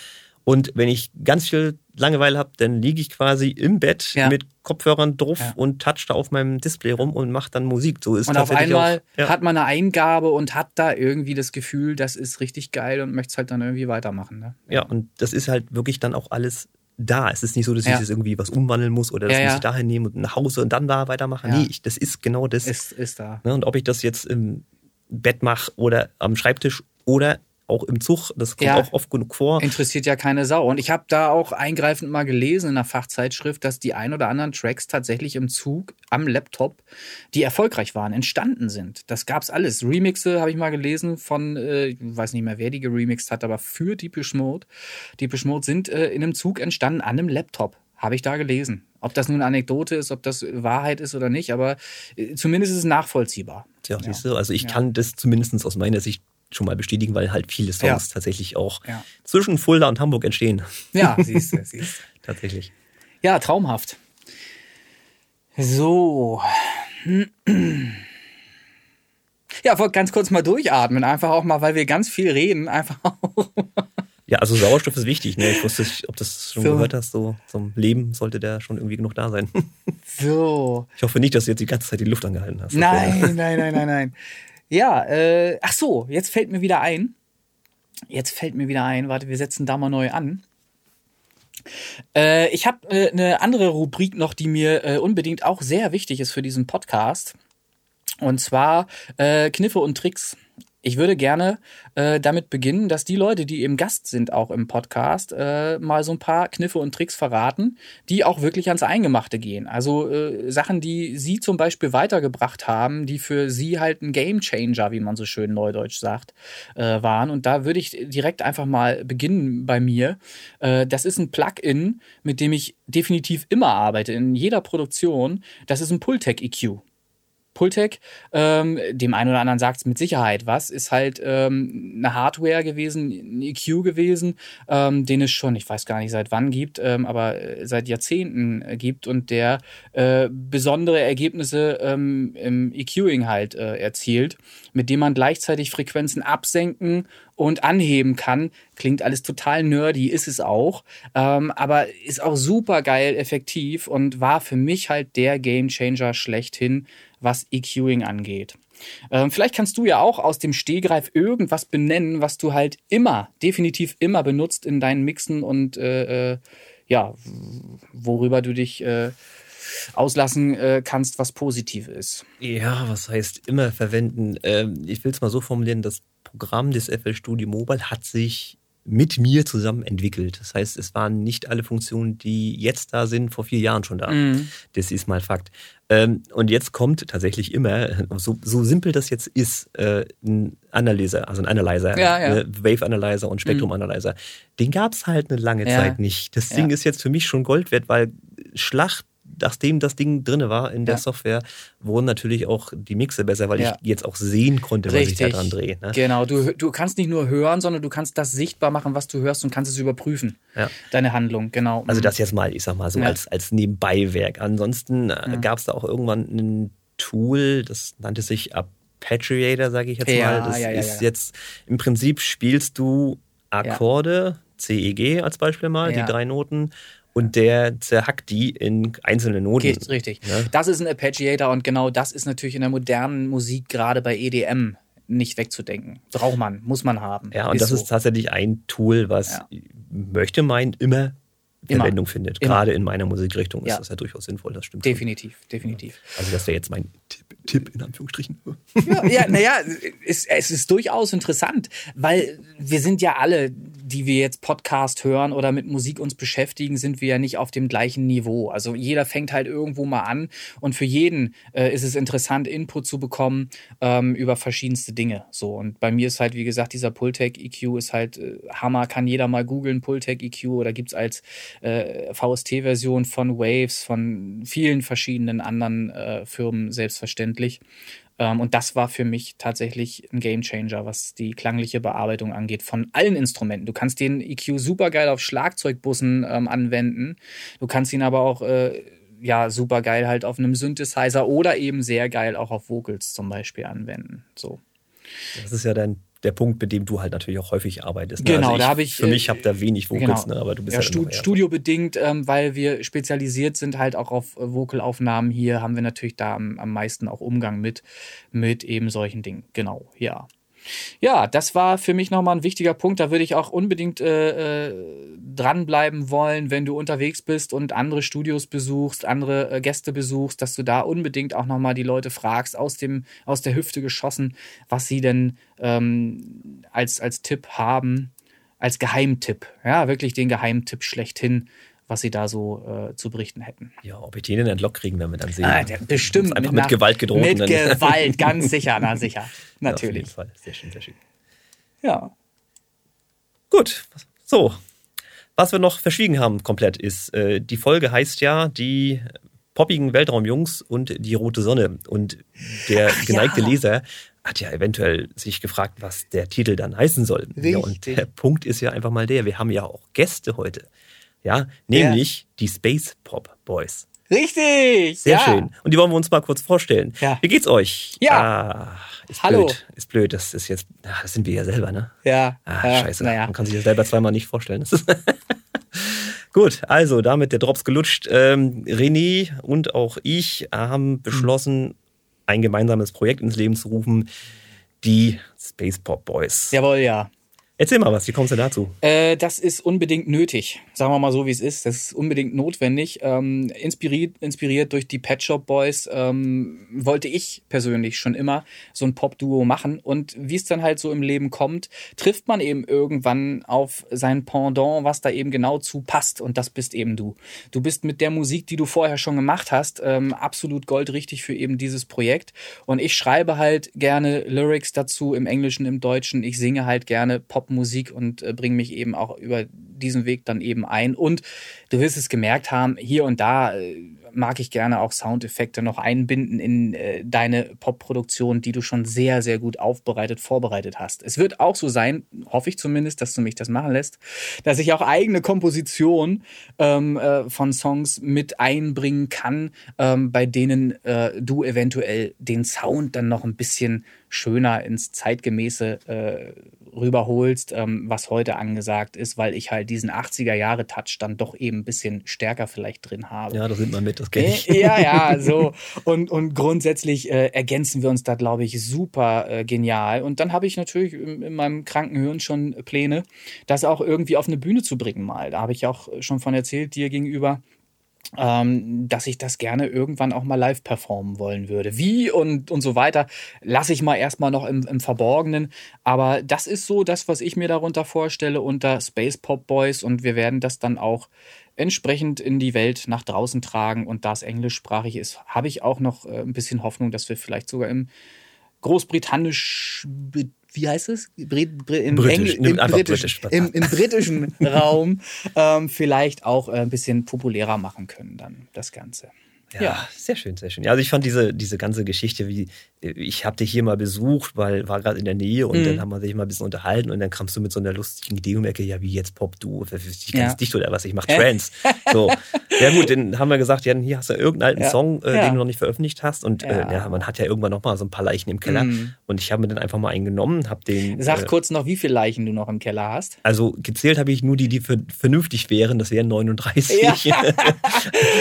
Und wenn ich ganz viel Langeweile habe, dann liege ich quasi im Bett ja. mit Kopfhörern drauf ja. und touch da auf meinem Display rum und mache dann Musik. So ist und auf einmal auch, ja. hat man eine Eingabe und hat da irgendwie das Gefühl, das ist richtig geil und möchte es halt dann irgendwie weitermachen. Ne? Ja, und das ist halt wirklich dann auch alles da. Es ist nicht so, dass ja. ich jetzt irgendwie was umwandeln muss oder das ja, muss ich dahin nehmen und nach Hause und dann da weitermachen. Ja. Nee, ich, das ist genau das. Ist, ist da. Ne, und ob ich das jetzt im Bett mache oder am Schreibtisch oder auch im Zug, das kommt ja, auch oft genug vor. Interessiert ja keine Sau. Und ich habe da auch eingreifend mal gelesen in einer Fachzeitschrift, dass die ein oder anderen Tracks tatsächlich im Zug am Laptop, die erfolgreich waren, entstanden sind. Das gab's alles. Remixe habe ich mal gelesen von, äh, ich weiß nicht mehr, wer die geremixed hat, aber für Deepish Mode. Deepish Mode sind äh, in einem Zug entstanden an einem Laptop. Habe ich da gelesen. Ob das nun eine Anekdote ist, ob das Wahrheit ist oder nicht, aber äh, zumindest ist es nachvollziehbar. Ja, ja. siehst du, also ich ja. kann das zumindest aus meiner Sicht schon mal bestätigen, weil halt viele Songs ja. tatsächlich auch ja. zwischen Fulda und Hamburg entstehen. Ja, (laughs) siehst du, siehst du. tatsächlich. Ja, traumhaft. So. Ja, wollte ganz kurz mal durchatmen, einfach auch mal, weil wir ganz viel reden, einfach auch. Ja, also Sauerstoff ist wichtig. Ne? Ich wusste nicht, ob du das schon so. gehört hast. So zum Leben sollte der schon irgendwie genug da sein. So. Ich hoffe nicht, dass du jetzt die ganze Zeit die Luft angehalten hast. Nein, nein, nein, nein, nein. Ja, äh, ach so, jetzt fällt mir wieder ein. Jetzt fällt mir wieder ein, warte, wir setzen da mal neu an. Äh, ich habe äh, eine andere Rubrik noch, die mir äh, unbedingt auch sehr wichtig ist für diesen Podcast. Und zwar äh, Kniffe und Tricks. Ich würde gerne äh, damit beginnen, dass die Leute, die eben Gast sind, auch im Podcast, äh, mal so ein paar Kniffe und Tricks verraten, die auch wirklich ans Eingemachte gehen. Also äh, Sachen, die sie zum Beispiel weitergebracht haben, die für sie halt ein Game Changer, wie man so schön neudeutsch sagt, äh, waren. Und da würde ich direkt einfach mal beginnen bei mir. Äh, das ist ein Plugin, mit dem ich definitiv immer arbeite, in jeder Produktion. Das ist ein Pultec EQ. Pultec. Ähm, dem einen oder anderen sagt es mit Sicherheit was. Ist halt ähm, eine Hardware gewesen, ein EQ gewesen, ähm, den es schon, ich weiß gar nicht seit wann gibt, ähm, aber äh, seit Jahrzehnten gibt und der äh, besondere Ergebnisse ähm, im EQing halt äh, erzielt, mit dem man gleichzeitig Frequenzen absenken und anheben kann. Klingt alles total nerdy, ist es auch, ähm, aber ist auch super geil effektiv und war für mich halt der Gamechanger schlechthin, was EQing angeht. Ähm, vielleicht kannst du ja auch aus dem Stehgreif irgendwas benennen, was du halt immer, definitiv immer benutzt in deinen Mixen und äh, äh, ja, worüber du dich äh, auslassen äh, kannst, was positiv ist. Ja, was heißt immer verwenden? Ähm, ich will es mal so formulieren, das Programm des FL Studio Mobile hat sich mit mir zusammen entwickelt. Das heißt, es waren nicht alle Funktionen, die jetzt da sind, vor vier Jahren schon da. Mhm. Das ist mal Fakt. Ähm, und jetzt kommt tatsächlich immer, (laughs) so, so simpel das jetzt ist, äh, ein Analyzer, also ein Analyzer, ja, ja. Äh, Wave Analyzer und Spektrum mhm. Analyzer. Mhm. Den gab es halt eine lange ja. Zeit nicht. Das Ding ist jetzt für mich schon Gold wert, weil Schlacht nachdem das Ding drinne war in der Ja. Software, wurden natürlich auch die Mixe besser, weil Ja. ich jetzt auch sehen konnte, was ich da dran drehe. Ne? Genau, du, du kannst nicht nur hören, sondern du kannst das sichtbar machen, was du hörst und kannst es überprüfen. Ja. Deine Handlung, genau. Also das jetzt mal, ich sag mal so, als, als Nebenbeiwerk. Ansonsten äh, gab es da auch irgendwann ein Tool, das nannte sich Arpeggiator, sage ich jetzt mal. Das ja, ja, ist ja. jetzt, im Prinzip spielst du Akkorde, C, E, G als Beispiel mal, die drei Noten, und der zerhackt die in einzelne Noten. Geht, richtig. Ja. Das ist ein Arpeggiator und genau das ist natürlich in der modernen Musik, gerade bei EDM, nicht wegzudenken. Braucht man, muss man haben. Ja, und das so. ist tatsächlich ein Tool, was Ja. möchte meinen immer Immer. Verwendung findet. Immer. Gerade in meiner Musikrichtung Ja. ist das ja durchaus sinnvoll, das stimmt. schon. Definitiv, definitiv. Also das wäre jetzt mein Tipp, Tipp in Anführungsstrichen. Ja, ja naja, es, es ist durchaus interessant, weil wir sind ja alle, die wir jetzt Podcast hören oder mit Musik uns beschäftigen, sind wir ja nicht auf dem gleichen Niveau. Also jeder fängt halt irgendwo mal an und für jeden äh, ist es interessant, Input zu bekommen ähm, über verschiedenste Dinge. So und bei mir ist halt, wie gesagt, dieser Pultec EQ ist halt äh, Hammer, kann jeder mal googeln, Pultec EQ oder gibt's als äh, VST-Version von Waves, von vielen verschiedenen anderen äh, Firmen selbstverständlich. Ähm, und das war für mich tatsächlich ein Gamechanger, was die klangliche Bearbeitung angeht, von allen Instrumenten. Du kannst den EQ supergeil auf Schlagzeugbussen ähm, anwenden. Du kannst ihn aber auch äh, ja super geil halt auf einem Synthesizer oder eben sehr geil auch auf Vocals zum Beispiel anwenden. So. Das ist ja dann der Punkt, mit dem du halt natürlich auch häufig arbeitest. ne? Genau, also da habe ich, Für mich äh, habe da wenig Vocals, ne? aber du bist ja, ja, stu immer eher- studiobedingt, ähm, weil wir spezialisiert sind halt auch auf äh, Vocalaufnahmen hier, haben wir natürlich da am, am meisten auch Umgang mit, mit eben solchen Dingen. Genau, ja. Ja, das war für mich nochmal ein wichtiger Punkt. Da würde ich auch unbedingt äh, äh, dranbleiben wollen, wenn du unterwegs bist und andere Studios besuchst, andere äh, Gäste besuchst, dass du da unbedingt auch nochmal die Leute fragst, aus, dem, aus der Hüfte geschossen, was sie denn ähm, als, als Tipp haben, als Geheimtipp. Ja, wirklich den Geheimtipp schlechthin, was sie da so äh, zu berichten hätten. Ja, ob ich den in den Lock kriegen, werden wir dann sehen. Ah, bestimmt. Einfach mit nach- Gewalt gedroht. Mit Gewalt, (laughs) ganz sicher, na sicher. Ja, auf jeden Natürlich. Fall. Sehr schön, sehr schön. Ja. Gut, so. Was wir noch verschwiegen haben komplett ist, äh, die Folge heißt ja die poppigen Weltraumjungs und die rote Sonne. Und der Ach, geneigte ja. Leser hat ja eventuell sich gefragt, was der Titel dann heißen soll. Ja, und Richtig. der Punkt ist ja einfach mal der, wir haben ja auch Gäste heute. Ja, nämlich die Space Pop Boys. Richtig. Sehr ja. schön. Und die wollen wir uns mal kurz vorstellen. Ja. Wie geht's euch? Ja. Ah, ist Hallo. blöd. Ist blöd. Das ist jetzt, ah, das sind wir ja selber, ne? Ja. Ah, ja, scheiße. Naja. Man kann sich das selber zweimal nicht vorstellen. (laughs) Gut, also damit der Drops gelutscht. Ähm, René und auch ich haben beschlossen, ein gemeinsames Projekt ins Leben zu rufen. Die Space Pop Boys. Jawohl, ja. Erzähl mal was, wie kommst du dazu? Äh, das ist unbedingt nötig. Sagen wir mal so, wie es ist. Das ist unbedingt notwendig. Ähm, inspiriert, inspiriert durch die Pet Shop Boys ähm, wollte ich persönlich schon immer so ein Pop-Duo machen. Und wie es dann halt so im Leben kommt, trifft man eben irgendwann auf sein Pendant, was da eben genau zu passt. Und das bist eben du. Du bist mit der Musik, die du vorher schon gemacht hast, ähm, absolut goldrichtig für eben dieses Projekt. Und ich schreibe halt gerne Lyrics dazu im Englischen, im Deutschen. Ich singe halt gerne Popmusik und äh, bringe mich eben auch über diesen Weg dann eben ein. Und du wirst es gemerkt haben, hier und da äh, mag ich gerne auch Soundeffekte noch einbinden in äh, deine Popproduktion, die du schon sehr, sehr gut aufbereitet, vorbereitet hast. Es wird auch so sein, hoffe ich zumindest, dass du mich das machen lässt, dass ich auch eigene Kompositionen ähm, äh, von Songs mit einbringen kann, ähm, bei denen äh, du eventuell den Sound dann noch ein bisschen schöner ins zeitgemäße äh, rüberholst, ähm, was heute angesagt ist, weil ich halt diesen 80er-Jahre-Touch dann doch eben ein bisschen stärker vielleicht drin habe. Ja, da sind wir mit, das kenne ich. Äh, Ja, ja, so. Und, und grundsätzlich äh, ergänzen wir uns da, glaube ich, super äh, genial. Und dann habe ich natürlich in, in meinem kranken Hirn schon Pläne, das auch irgendwie auf eine Bühne zu bringen mal. Da habe ich auch schon von erzählt dir gegenüber. Ähm, dass ich das gerne irgendwann auch mal live performen wollen würde. Wie und, und so weiter, lasse ich mal erstmal noch im, im Verborgenen. Aber das ist so das, was ich mir darunter vorstelle unter Space Pop Boys und wir werden das dann auch entsprechend in die Welt nach draußen tragen. Und da es englischsprachig ist, habe ich auch noch äh, ein bisschen Hoffnung, dass wir vielleicht sogar im großbritannisch, wie heißt es? Brit, Brit, im, Britisch. Engl, im, Britisch, Britisch. im, im britischen (laughs) Raum ähm, vielleicht auch äh, ein bisschen populärer machen können dann das Ganze. Ja, ja, sehr schön, sehr schön. Also ich fand diese, diese ganze Geschichte, wie ich habe dich hier mal besucht, weil war gerade in der Nähe und mhm. dann haben wir sich mal ein bisschen unterhalten und dann kamst du mit so einer lustigen Idee um Ecke, ja, wie jetzt Pop, du, ich ganz ja. dicht oder was, ich mach Trance. so. Ja gut, dann haben wir gesagt, ja, hier hast du irgendeinen alten ja. Song, äh, ja. den du noch nicht veröffentlicht hast und äh, ja, man hat ja irgendwann noch mal so ein paar Leichen im Keller mhm. und ich habe mir dann einfach mal einen genommen, habe den Sag äh, kurz noch, wie viele Leichen du noch im Keller hast. Also gezählt habe ich nur die, die für, vernünftig wären, das wären 39. (laughs)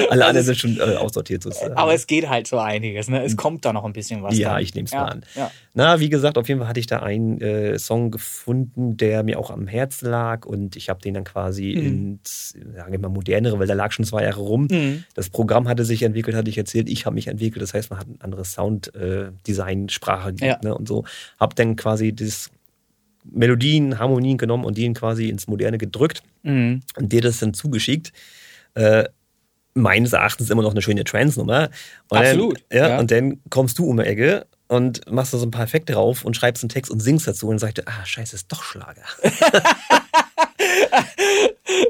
Alle anderen sind schon äh, aussortiert sozusagen. Aber es geht halt so einiges, ne? Es kommt da noch ein bisschen was. Ja, dann. ich nehme es mal an. Ja. Na, wie gesagt, auf jeden Fall hatte ich da einen äh, Song gefunden, der mir auch am Herzen lag und ich habe den dann quasi mhm. ins, sagen wir mal, modernere, weil der lag schon zwei Jahre rum. Mhm. Das Programm hatte sich entwickelt, hatte ich erzählt, ich habe mich entwickelt, das heißt, man hat ein anderes Sounddesign, äh, ja. ne, und so. Habe dann quasi das Melodien, Harmonien genommen und die quasi ins Moderne gedrückt mhm. und dir das dann zugeschickt. Äh, meines Erachtens immer noch eine schöne Trance-Nummer. Absolut. Dann, ja, ja, Und dann kommst du um die Ecke und machst da so ein paar Effekte drauf und schreibst einen Text und singst dazu und sagst, ah, scheiße, ist doch Schlager. (laughs)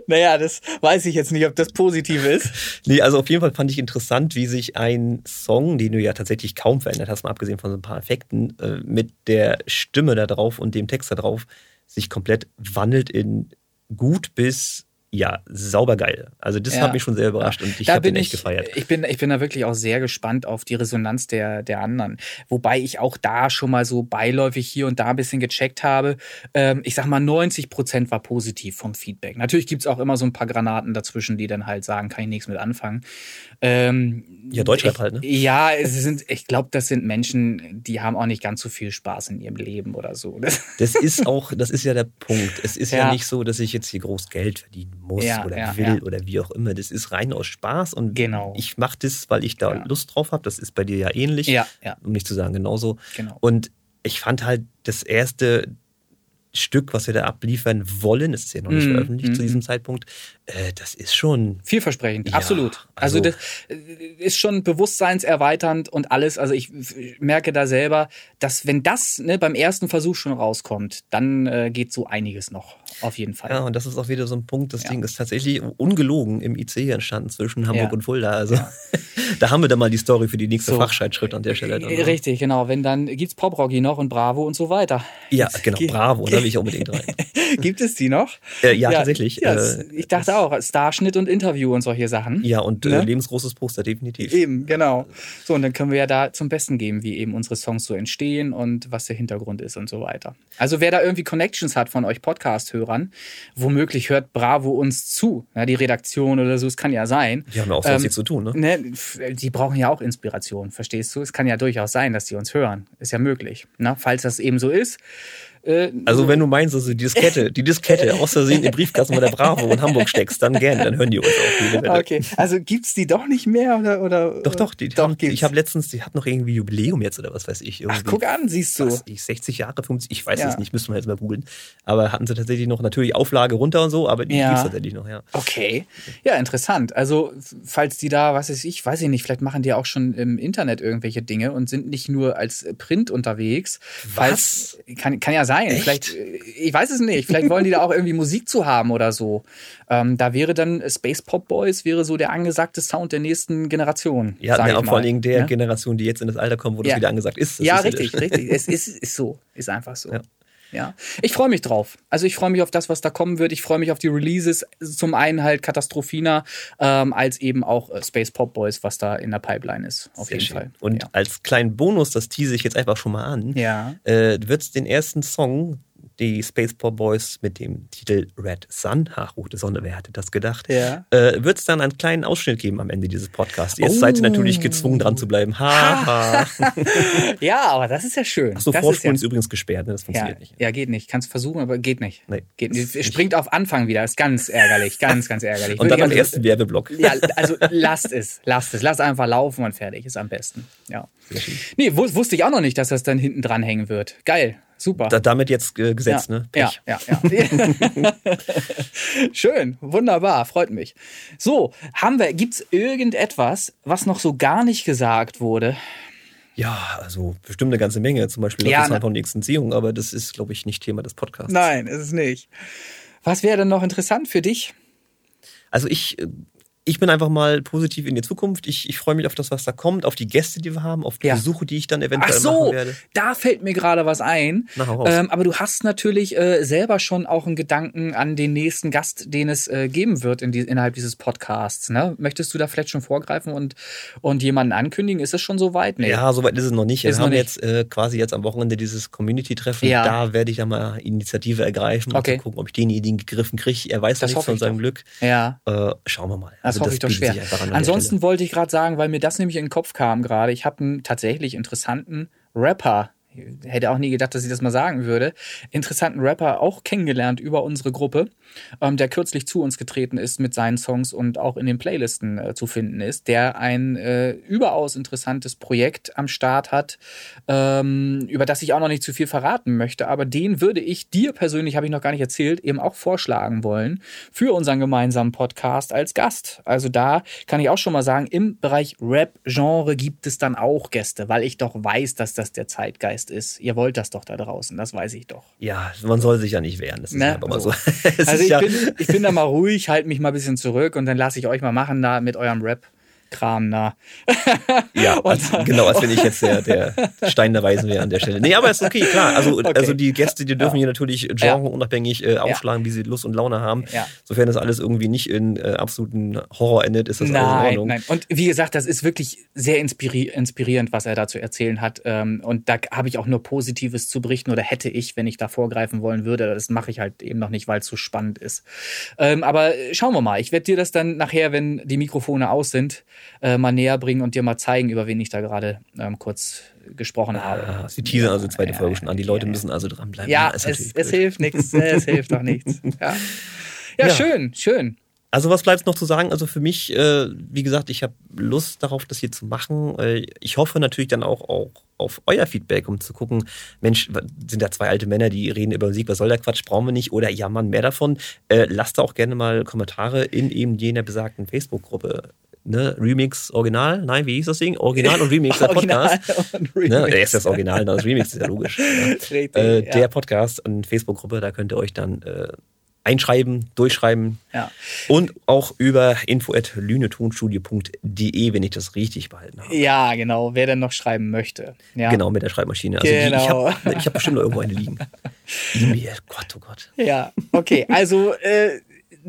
naja, das weiß ich jetzt nicht, ob das positiv ist. (laughs) Nee, also auf jeden Fall fand ich interessant, wie sich ein Song, den du ja tatsächlich kaum verändert hast, mal abgesehen von so ein paar Effekten, äh, mit der Stimme da drauf und dem Text da drauf, sich komplett wandelt in gut bis ja, sauber geil. Also das ja. hat mich schon sehr überrascht ja. und ich habe den echt ich, gefeiert. Ich bin, ich bin da wirklich auch sehr gespannt auf die Resonanz der, der anderen. Wobei ich auch da schon mal so beiläufig hier und da ein bisschen gecheckt habe. Ähm, ich sag mal, 90 Prozent war positiv vom Feedback. Natürlich gibt's auch immer so ein paar Granaten dazwischen, die dann halt sagen, kann ich nichts mit anfangen. Ähm, ja, Deutschrap halt, ne? Ja, es sind, ich glaube, das sind Menschen, die haben auch nicht ganz so viel Spaß in ihrem Leben oder so. (laughs) Das ist auch, das ist ja der Punkt. Es ist ja, ja nicht so, dass ich jetzt hier groß Geld verdiene muss ja, oder ja, will ja. oder wie auch immer. Das ist rein aus Spaß und genau. ich mache das, weil ich da Lust drauf habe. Das ist bei dir ja ähnlich, ja, ja. um nicht zu sagen genauso. Genau. Und ich fand halt das erste Stück, was wir da abliefern wollen, ist ja noch nicht mm, veröffentlicht mm, zu diesem Zeitpunkt, äh, das ist schon vielversprechend, ja, absolut. Also, also, das äh, ist schon bewusstseinserweiternd und alles. Also ich merke da selber, dass wenn das ne, beim ersten Versuch schon rauskommt, dann äh, geht so einiges noch. Auf jeden Fall. Ja, und das ist auch wieder so ein Punkt. Das ja. Ding ist tatsächlich ungelogen im IC entstanden zwischen Hamburg ja. und Fulda. Also (laughs) da haben wir dann mal die Story für die nächste so. Fachscheidschritt an der Stelle. Dann, ne? Richtig, genau. Wenn dann gibt's Pop Rocky noch und Bravo und so weiter. Ja, genau. Bravo, da will ich (laughs) unbedingt rein. Gibt es die noch? Äh, ja, tatsächlich. Äh, ich dachte auch, Starschnitt und Interview und solche Sachen. Ja, und äh, ne? lebensgroßes Poster, definitiv. Eben, genau. So, und dann können wir ja da zum Besten geben, wie eben unsere Songs so entstehen und was der Hintergrund ist und so weiter. Also wer da irgendwie Connections hat von euch Podcast-Hörern, womöglich hört Bravo uns zu, ja, die Redaktion oder so, es kann ja sein. Die haben ja auch so ähm, zu tun, ne? ne? Die brauchen ja auch Inspiration, verstehst du? Es kann ja durchaus sein, dass die uns hören. Ist ja möglich. Ne? Falls das eben so ist, äh, also wenn du meinst, also die Diskette, (laughs) die Diskette aus Versehen im Briefkasten bei der Bravo in Hamburg steckst, dann gerne, dann hören die uns auch. Okay, also gibt's die doch nicht mehr oder oder? Doch, doch, die, doch haben, ich habe letztens, die hat noch irgendwie Jubiläum jetzt oder was weiß ich. Ach, guck an, siehst du. Was, 60 Jahre, 50, ich weiß ja. es nicht, müssen wir jetzt mal googeln. Aber hatten sie tatsächlich noch natürlich Auflage runter und so, aber die ja. gibt's tatsächlich noch, ja. Okay, ja, interessant. Also falls die da, was weiß ich, weiß ich nicht, vielleicht machen die auch schon im Internet irgendwelche Dinge und sind nicht nur als Print unterwegs. Was? Falls, kann, kann ja sein. Echt? Vielleicht ich weiß es nicht. Vielleicht wollen die da auch irgendwie Musik zu haben oder so. Ähm, da wäre dann Space Pop Boys wäre so der angesagte Sound der nächsten Generation. Ja, ja vor allen Dingen der ja? Generation, die jetzt in das Alter kommt, wo ja. das wieder angesagt ist. Das ja, ist richtig, richtig. Es ist, ist so, ist einfach so. Ja. Ja, ich freue mich drauf. Also ich freue mich auf das, was da kommen wird. Ich freue mich auf die Releases. Zum einen halt Katastrophina, ähm, als eben auch äh, Space Pop Boys, was da in der Pipeline ist. Auf Sehr jeden schön. Fall. Und ja. als kleinen Bonus, das tease ich jetzt einfach schon mal an, ja. äh, wird es den ersten Song die Spaceport Boys mit dem Titel Red Sun, ach, rote Sonne, wer hätte das gedacht, ja. äh, wird es dann einen kleinen Ausschnitt geben am Ende dieses Podcasts. Jetzt oh. seid ihr natürlich gezwungen, dran zu bleiben. Ha, ha. (laughs) ja, aber das ist ja schön. Achso, Vorspulen ist, ja. ist, übrigens gesperrt, ne? das funktioniert ja, nicht. Ja, geht nicht. Kannst versuchen, aber geht nicht. Nee. Geht nicht. Springt auf Anfang wieder, ist ganz ärgerlich, ganz, ganz ärgerlich. (laughs) und dann am ersten Werbeblock. Ja, also lasst es, lasst es. Lasst einfach laufen und fertig, ist am besten. Ja. Nee, wusste ich auch noch nicht, dass das dann hinten dran hängen wird. Geil. Super. Da, damit jetzt äh, gesetzt, ja, ne? Pech. Ja, ja, ja. (laughs) Schön, wunderbar, freut mich. So, haben wir, gibt's irgendetwas, was noch so gar nicht gesagt wurde? Ja, also bestimmt eine ganze Menge, zum Beispiel ja, das von nächsten Ziehung, aber das ist, glaube ich, nicht Thema des Podcasts. Nein, ist es nicht. Was wäre denn noch interessant für dich? Also ich äh, ich bin einfach mal positiv in die Zukunft. Ich, ich freue mich auf das, was da kommt, auf die Gäste, die wir haben, auf die Ja. Besuche, die ich dann eventuell Ach so, machen werde. da fällt mir gerade was ein. Ähm, aber du hast natürlich äh, selber schon auch einen Gedanken an den nächsten Gast, den es äh, geben wird in die, innerhalb dieses Podcasts. Ne? Möchtest du da vielleicht schon vorgreifen und, und jemanden ankündigen? Ist es schon so weit? Nee. Ja, soweit ist es noch nicht. Ist wir haben nicht. jetzt äh, quasi jetzt am Wochenende dieses Community-Treffen. Ja. Da werde ich dann mal Initiative ergreifen und Okay. zu gucken, ob ich denjenigen gegriffen kriege. Er weiß noch Das nichts von seinem doch. Glück. Ja. Äh, schauen wir mal. Das hoffe ich doch schwer. Ansonsten wollte ich gerade sagen, weil mir das nämlich in den Kopf kam gerade, ich habe einen tatsächlich interessanten Rapper, hätte auch nie gedacht, dass ich das mal sagen würde, interessanten Rapper auch kennengelernt über unsere Gruppe, ähm, der kürzlich zu uns getreten ist mit seinen Songs und auch in den Playlisten äh, zu finden ist, der ein äh, überaus interessantes Projekt am Start hat, ähm, über das ich auch noch nicht zu viel verraten möchte, aber den würde ich dir persönlich, habe ich noch gar nicht erzählt, eben auch vorschlagen wollen für unseren gemeinsamen Podcast als Gast. Also da kann ich auch schon mal sagen, im Bereich Rap-Genre gibt es dann auch Gäste, weil ich doch weiß, dass das der Zeitgeist ist. Ihr wollt das doch da draußen, das weiß ich doch. Ja, man soll sich ja nicht wehren. Das ist Ne? einfach mal So. so. (laughs) Also ich ja, bin, ich bin da mal ruhig, halte mich mal ein bisschen zurück und dann lasse ich euch mal machen da mit eurem Rap-Kram da. Ja, (laughs) als, genau, als wenn ich jetzt der, der (laughs) Stein der Weisen wäre an der Stelle. Nee, aber ist okay, klar. Also, (laughs) Okay. also die Gäste, die dürfen hier natürlich genreunabhängig äh, aufschlagen, wie sie Lust und Laune haben. Ja. Sofern das alles irgendwie nicht in äh, absoluten Horror endet, ist das alles in Nein, Ordnung. nein. Und wie gesagt, das ist wirklich sehr inspiri inspirierend, was er da zu erzählen hat. Ähm, Und da habe ich auch nur Positives zu berichten oder hätte ich, wenn ich da vorgreifen wollen würde. Das mache ich halt eben noch nicht, weil es so spannend ist. Ähm, Aber schauen wir mal. Ich werde dir das dann nachher, wenn die Mikrofone aus sind, äh, mal näher bringen und dir mal zeigen, über wen ich da gerade ähm, kurz gesprochen habe. Ah, Sie teasern also die zweite Ja, Folge schon an. Die Leute ja, müssen also dranbleiben. Ja, ist es, es hilft nichts. Es hilft doch nichts. (laughs) Ja. Ja, Ja. schön, schön. Also was bleibt noch zu sagen? Also für mich, äh, wie gesagt, ich habe Lust darauf, das hier zu machen. Äh, ich hoffe natürlich dann auch, auch auf euer Feedback, um zu gucken, Mensch, sind da zwei alte Männer, die reden über Musik, was soll der Quatsch, brauchen wir nicht? Oder ja, Mann, mehr davon. Äh, lasst da auch gerne mal Kommentare in eben jener besagten Facebook-Gruppe. Ne? Remix, Original? Nein, wie hieß das Ding? Original und Remix, der (laughs) Original Podcast. und Ne? Remix. Der ist das Original, das Remix ist ja logisch. Ja. (laughs) Richtig, Äh, ja. Der Podcast, eine Facebook-Gruppe, da könnt ihr euch dann äh, einschreiben, durchschreiben. Ja. Und auch über info.lünetonstudio.de, wenn ich das richtig behalten habe. Ja, genau. Wer denn noch schreiben möchte. Ja. Genau, mit der Schreibmaschine. Also die, ich Genau. habe ich hab bestimmt noch irgendwo eine liegen. (laughs) E-Mail, Gott, oh Gott. Ja, okay. Also äh,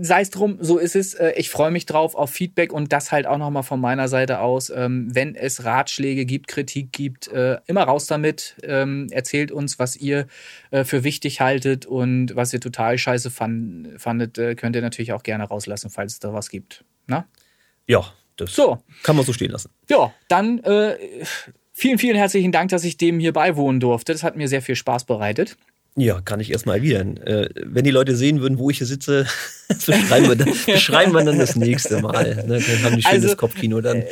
sei es drum, so ist es. Äh, Ich freue mich drauf auf Feedback und das halt auch nochmal von meiner Seite aus. Ähm, wenn es Ratschläge gibt, Kritik gibt, äh, immer raus damit. Ähm, erzählt uns, was ihr äh, für wichtig haltet und was ihr total scheiße fand, fandet, könnt ihr natürlich auch gerne rauslassen, falls es da was gibt. Na? Ja, das So. kann man so stehen lassen. Ja, dann äh, vielen, vielen herzlichen Dank, dass ich dem hier beiwohnen durfte. Das hat mir sehr viel Spaß bereitet. Ja, kann ich erstmal erwidern. Äh, wenn die Leute sehen würden, wo ich hier sitze, (laughs) beschreiben wir dann, (laughs) beschreiben wir dann das nächste Mal. Ne? Dann haben die schönes Also, Kopfkino dann.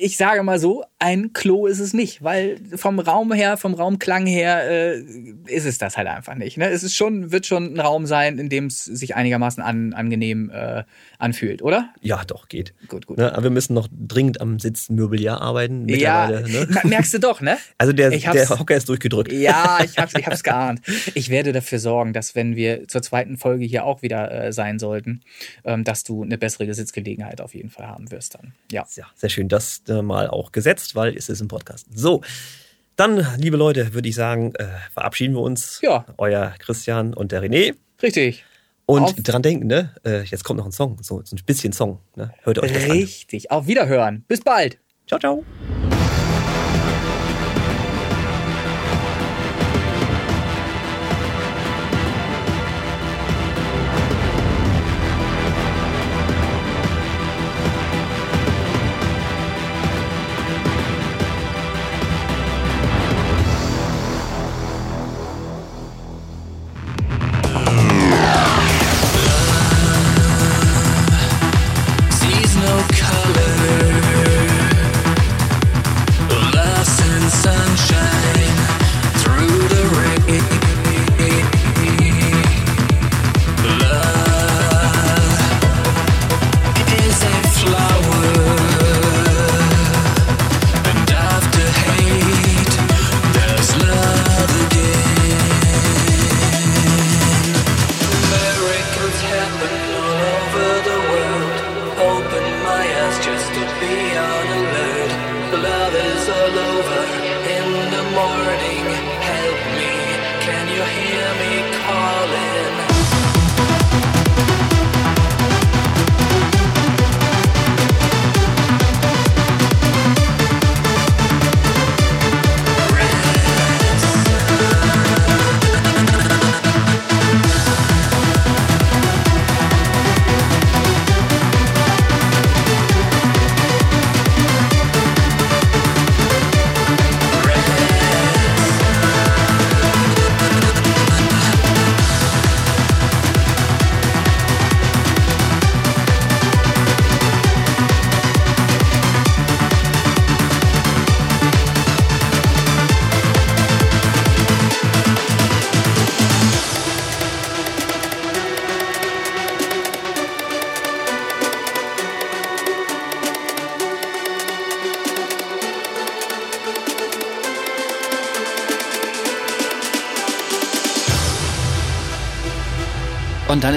ich sage mal so, ein Klo ist es nicht, weil vom Raum her, vom Raumklang her äh, ist es das halt einfach nicht. Ne? Es ist schon, wird schon ein Raum sein, in dem es sich einigermaßen an, angenehm äh, anfühlt, oder? Ja, doch, geht. Gut, gut. Ne? Aber wir müssen noch dringend am Sitzmöbeljahr arbeiten. Ja, ne? (laughs) merkst du doch, ne? Also der, der Hocker ist durchgedrückt. Ja, (laughs) ich hab's, ich hab's geahnt. Ich werde dafür sorgen, dass wenn wir zur zweiten Folge hier auch wieder äh, sein sollten, ähm, dass du eine bessere Sitzgelegenheit auf jeden Fall haben wirst dann. Ja. Ja, sehr schön, das äh, mal auch gesetzt, weil es ist ein Podcast. So, dann, liebe Leute, würde ich sagen, äh, verabschieden wir uns. Ja. Euer Christian und der René. Richtig. Und Auf- dran denken, ne? Äh, jetzt kommt noch ein Song, so, so ein bisschen Song. Ne? Hört euch das an. Richtig. Auf Wiederhören. Bis bald. Ciao, ciao.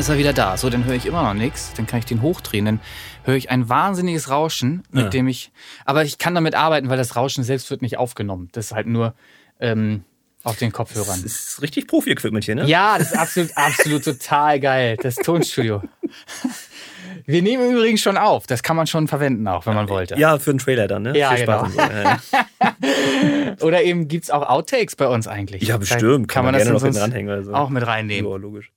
Ist er wieder da. So, dann höre ich immer noch nichts. Dann kann ich den hochdrehen. Dann höre ich ein wahnsinniges Rauschen, mit Ja. dem ich. Aber ich kann damit arbeiten, weil das Rauschen selbst wird nicht aufgenommen. Das ist halt nur ähm, auf den Das Kopfhörern. ist richtig Profi-Equipment hier, ne? Ja, das ist absolut, (laughs) absolut total geil. Das Tonstudio. Wir nehmen übrigens schon auf. Das kann man schon verwenden, auch wenn man wollte. Ja, für einen Trailer dann, ne? Ja, genau. so. (laughs) Oder eben gibt's auch Outtakes bei uns eigentlich. ja, bestimmt. Kann man, gerne das noch hinten ranhängen oder so. auch mit reinnehmen. Ja, logisch.